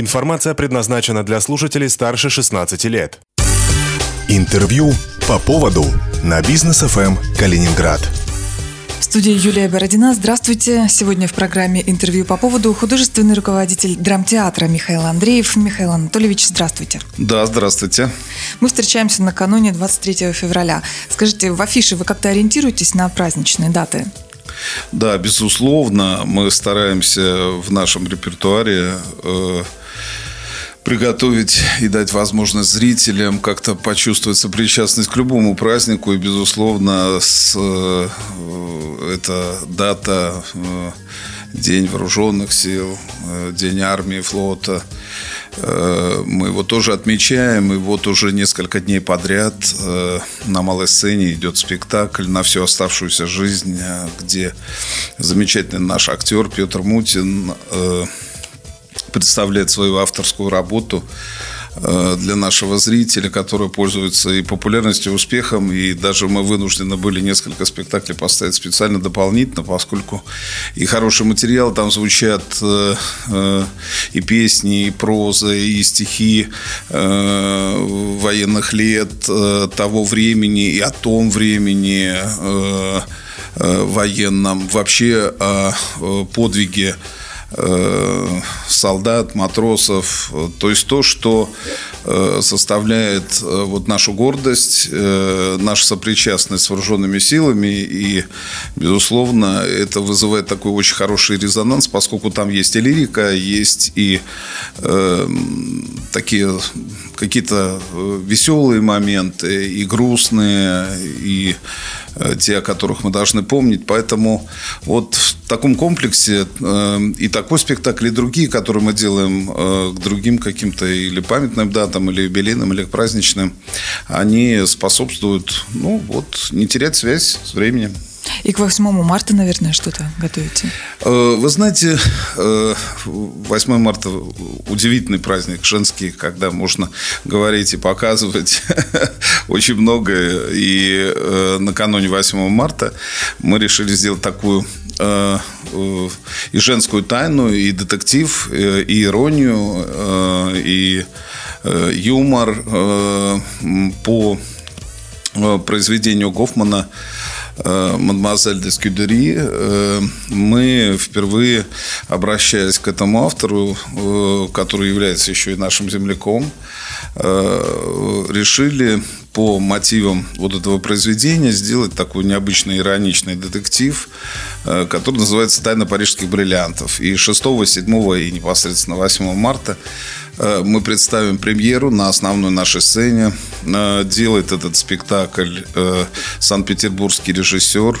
Информация предназначена для слушателей старше 16 лет. Интервью по поводу на бизнес ФМ Калининград. В студии Юлия Бородина. Здравствуйте. Сегодня в программе интервью по поводу художественный руководитель драмтеатра Михаил Андреев. Михаил Анатольевич, здравствуйте. Да, здравствуйте. Мы встречаемся накануне 23 февраля. Скажите, в афише вы как-то ориентируетесь на праздничные даты? Да, безусловно, мы стараемся в нашем репертуаре э, приготовить и дать возможность зрителям как-то почувствовать сопричастность к любому празднику. И, безусловно, с, э, эта дата э, День вооруженных сил, э, День армии, флота. Э, мы его тоже отмечаем, и вот уже несколько дней подряд э, на малой сцене идет спектакль на всю оставшуюся жизнь, где замечательный наш актер Петр Мутин представляет свою авторскую работу Э, для нашего зрителя, который пользуется и популярностью, и успехом. И даже мы вынуждены были несколько спектаклей поставить специально дополнительно, поскольку и хороший материал, там звучат э, э, и песни, и проза, и стихи военных лет того времени и о том времени военном. Вообще о подвиге солдат, матросов, то есть то, что э, составляет э, вот нашу гордость, нашу сопричастность с вооруженными силами, и, безусловно, это вызывает такой очень хороший резонанс, поскольку там есть и лирика, есть и э, такие какие-то веселые моменты, и грустные, и те, о которых мы должны помнить. Поэтому вот в таком комплексе э, и такой спектакль, и другие, которые мы делаем э, к другим каким-то или памятным датам, или юбилейным, или праздничным, они способствуют, ну, вот, не терять связь с временем. И к 8 марта, наверное, что-то готовите? Э, вы знаете, 8 э, марта удивительный праздник женский, когда можно говорить и показывать очень многое. И э, накануне 8 марта мы решили сделать такую и женскую тайну, и детектив, и иронию, и юмор по произведению Гофмана мадемуазель де Скюдери, э, мы впервые, обращаясь к этому автору, э, который является еще и нашим земляком, решили по мотивам вот этого произведения сделать такой необычный ироничный детектив, который называется «Тайна парижских бриллиантов». И 6, 7 и непосредственно 8 марта Э, мы представим премьеру на основной нашей сцене. Э, делает этот спектакль э, санкт-петербургский режиссер.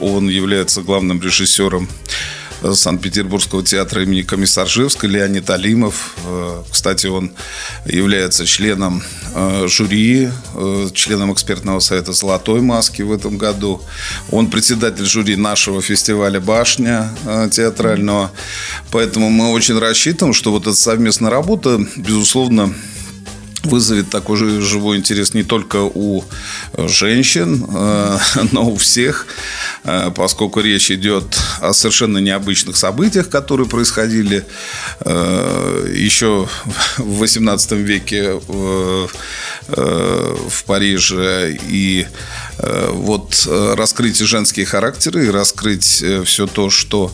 Он является главным режиссером Санкт-Петербургского театра имени Комиссаржевской Леонид Алимов. Э, кстати, он является членом э, жюри, э, членом экспертного совета «Золотой маски» в этом году. Он председатель жюри нашего фестиваля «Башня» театрального. Поэтому мы очень рассчитываем, что вот эта совместная работа, безусловно, вызовет такой же живой интерес не только у женщин, э, но у всех, э, поскольку речь идет о совершенно необычных событиях, которые происходили э, еще в 18 веке в Париже. И вот раскрыть женские характеры и раскрыть все то, что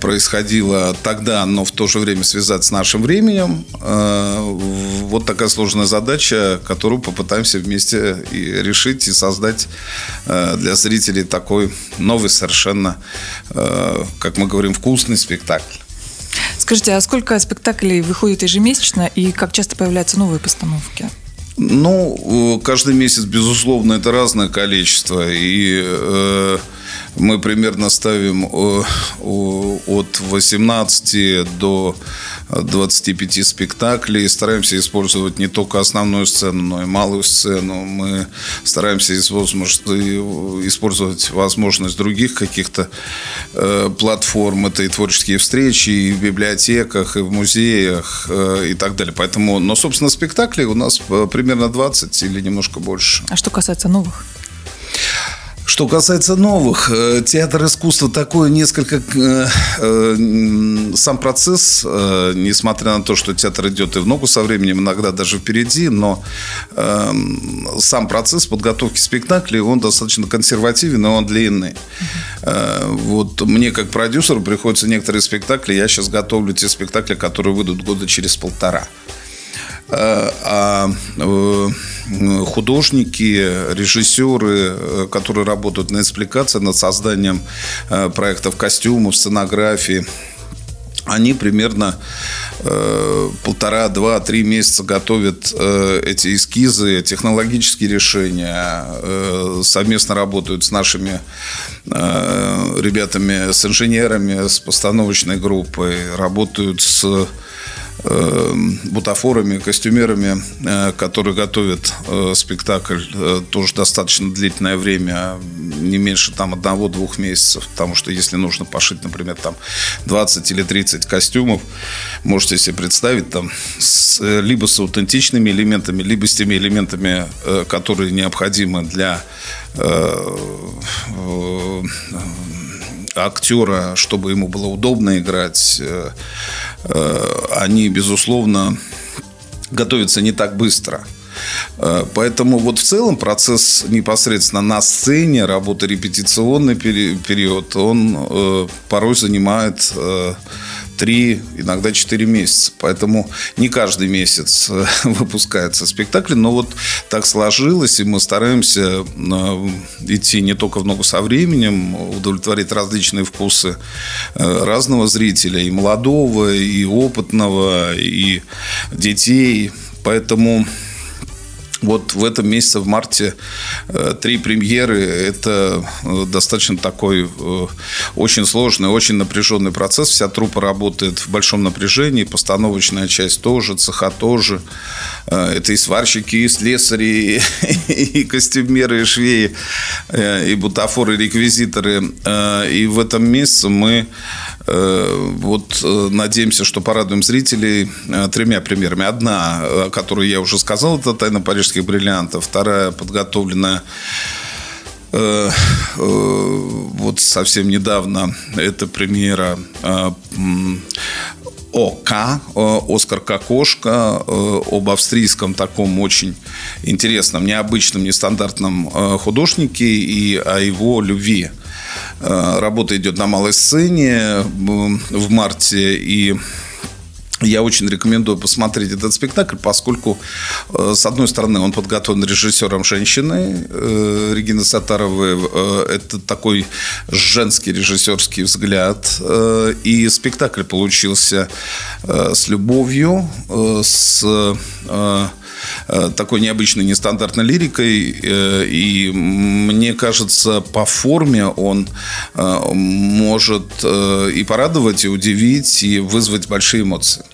происходило тогда, но в то же время связать с нашим временем. Вот такая сложная задача, которую попытаемся вместе и решить, и создать э, для зрителей такой новый совершенно, э, как мы говорим, вкусный спектакль. Скажите, а сколько спектаклей выходит ежемесячно и как часто появляются новые постановки? Ну, каждый месяц, безусловно, это разное количество. И э, мы примерно ставим э, от 18 до 25 спектаклей. Стараемся использовать не только основную сцену, но и малую сцену. Мы стараемся использовать возможность других каких-то э, платформ. Это и творческие встречи, и в библиотеках, и в музеях, э, и так далее. Поэтому, но, собственно, спектаклей у нас примерно 20 или немножко больше. А что касается новых? Что касается новых, э, театр искусства такой несколько... Э, э, сам процесс, несмотря на то, что театр идет и в ногу со временем, иногда даже впереди, но сам процесс подготовки спектаклей, он достаточно консервативен, но он длинный. Вот мне, как продюсеру, приходится некоторые спектакли, я сейчас готовлю те спектакли, которые выйдут года через полтора. А художники, режиссеры, э, которые работают на экспликации, над созданием э, проектов костюмов, сценографии, они примерно э, полтора, два, три месяца готовят э, эти эскизы, технологические решения, э, совместно работают с нашими э, ребятами, с инженерами, с постановочной группой, работают с бутафорами, костюмерами, э, которые готовят э, спектакль тоже достаточно длительное время, не меньше там одного-двух месяцев, потому что если нужно пошить, например, там 20 или 30 костюмов, можете себе представить там с, либо с аутентичными элементами, либо с теми элементами, которые необходимы для актера, чтобы ему было удобно играть, э, э, они, безусловно, готовятся не так быстро. Э, поэтому вот в целом процесс непосредственно на сцене, работа репетиционный период, он порой занимает три, иногда четыре месяца. Поэтому не каждый месяц э, выпускается спектакль, но вот так сложилось, и мы стараемся э, идти не только в ногу со временем, удовлетворить различные вкусы э, разного зрителя, и молодого, и опытного, и детей. Поэтому вот в этом месяце, в марте, э, три премьеры. Это э, достаточно такой э, очень сложный, очень напряженный процесс. Вся труппа работает в большом напряжении. Постановочная часть тоже, цеха тоже. Это и сварщики, и слесари, и костюмеры, и швеи, и бутафоры, и реквизиторы. И в этом месяце мы вот э, надеемся, что порадуем зрителей э, тремя примерами. Одна, которую я уже сказал, это «Тайна парижских бриллиантов». Вторая, подготовленная вот совсем недавно, это премьера ОК, Оскар Кокошка, об австрийском таком очень интересном, необычном, нестандартном художнике и о его любви Э, работа идет на малой сцене в марте, и я очень рекомендую посмотреть этот спектакль, поскольку, э, с одной стороны, он подготовлен режиссером женщины э, Регины Сатаровой. Это такой женский режиссерский взгляд. И спектакль получился с любовью, с Э, такой необычной, нестандартной лирикой. Э, и мне кажется, по форме он э, может и порадовать, и удивить, и вызвать большие эмоции.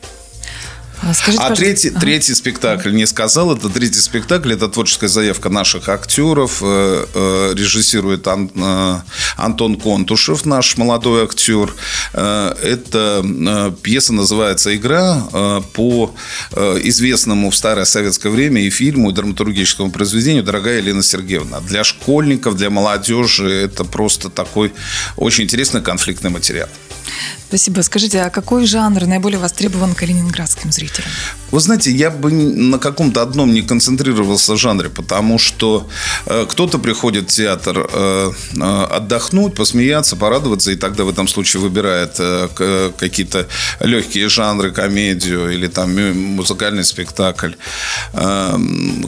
А, скажите, а третий, ага. третий спектакль, не сказал, это третий спектакль, это творческая заявка наших актеров. Э, э, режиссирует э, Антон Контушев, наш молодой актер. Эта пьеса называется «Игра» по известному в старое советское время и фильму, и драматургическому произведению «Дорогая Елена Сергеевна». Для школьников, для молодежи это просто такой очень интересный конфликтный материал. Спасибо. Скажите, а какой жанр наиболее востребован калининградским зрителям? Вы знаете, я бы на каком-то одном не концентрировался жанре, потому что э, кто-то приходит в театр э, э, отдохнуть, посмеяться, порадоваться, и тогда в этом случае выбирает э, какие-то легкие жанры, комедию или там музыкальный спектакль. Э,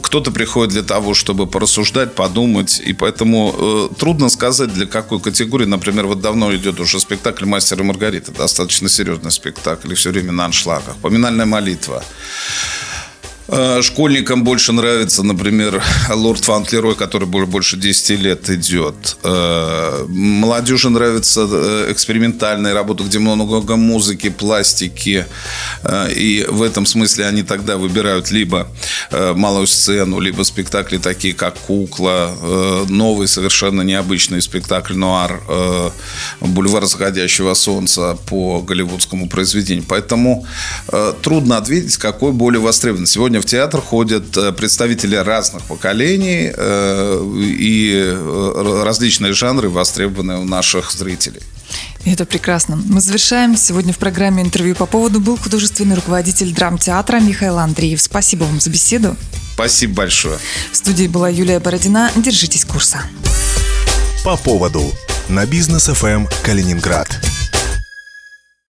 кто-то приходит для того, чтобы порассуждать, подумать, и поэтому э, трудно сказать, для какой категории. Например, вот давно идет уже спектакль «Мастер и Маргарита» достаточно серьезный спектакль, и все время на аншлагах. Поминальная молитва. Э, школьникам больше нравится, например, Лорд Фантлерой, который больше 10 лет идет. Э, молодежи нравится э, экспериментальная работа, где много музыки, пластики. И в этом смысле они тогда выбирают либо малую сцену, либо спектакли такие, как «Кукла», новый совершенно необычный спектакль «Нуар», «Бульвар заходящего солнца» по голливудскому произведению. Поэтому трудно ответить, какой более востребован. Сегодня в театр ходят э, представители разных поколений и различные жанры, востребованные у наших зрителей. Это прекрасно. Мы завершаем. Сегодня в программе интервью по поводу был художественный руководитель драмтеатра Михаил Андреев. Спасибо вам за беседу. Спасибо большое. В студии была Юлия Бородина. Держитесь курса. По поводу на бизнес ФМ Калининград.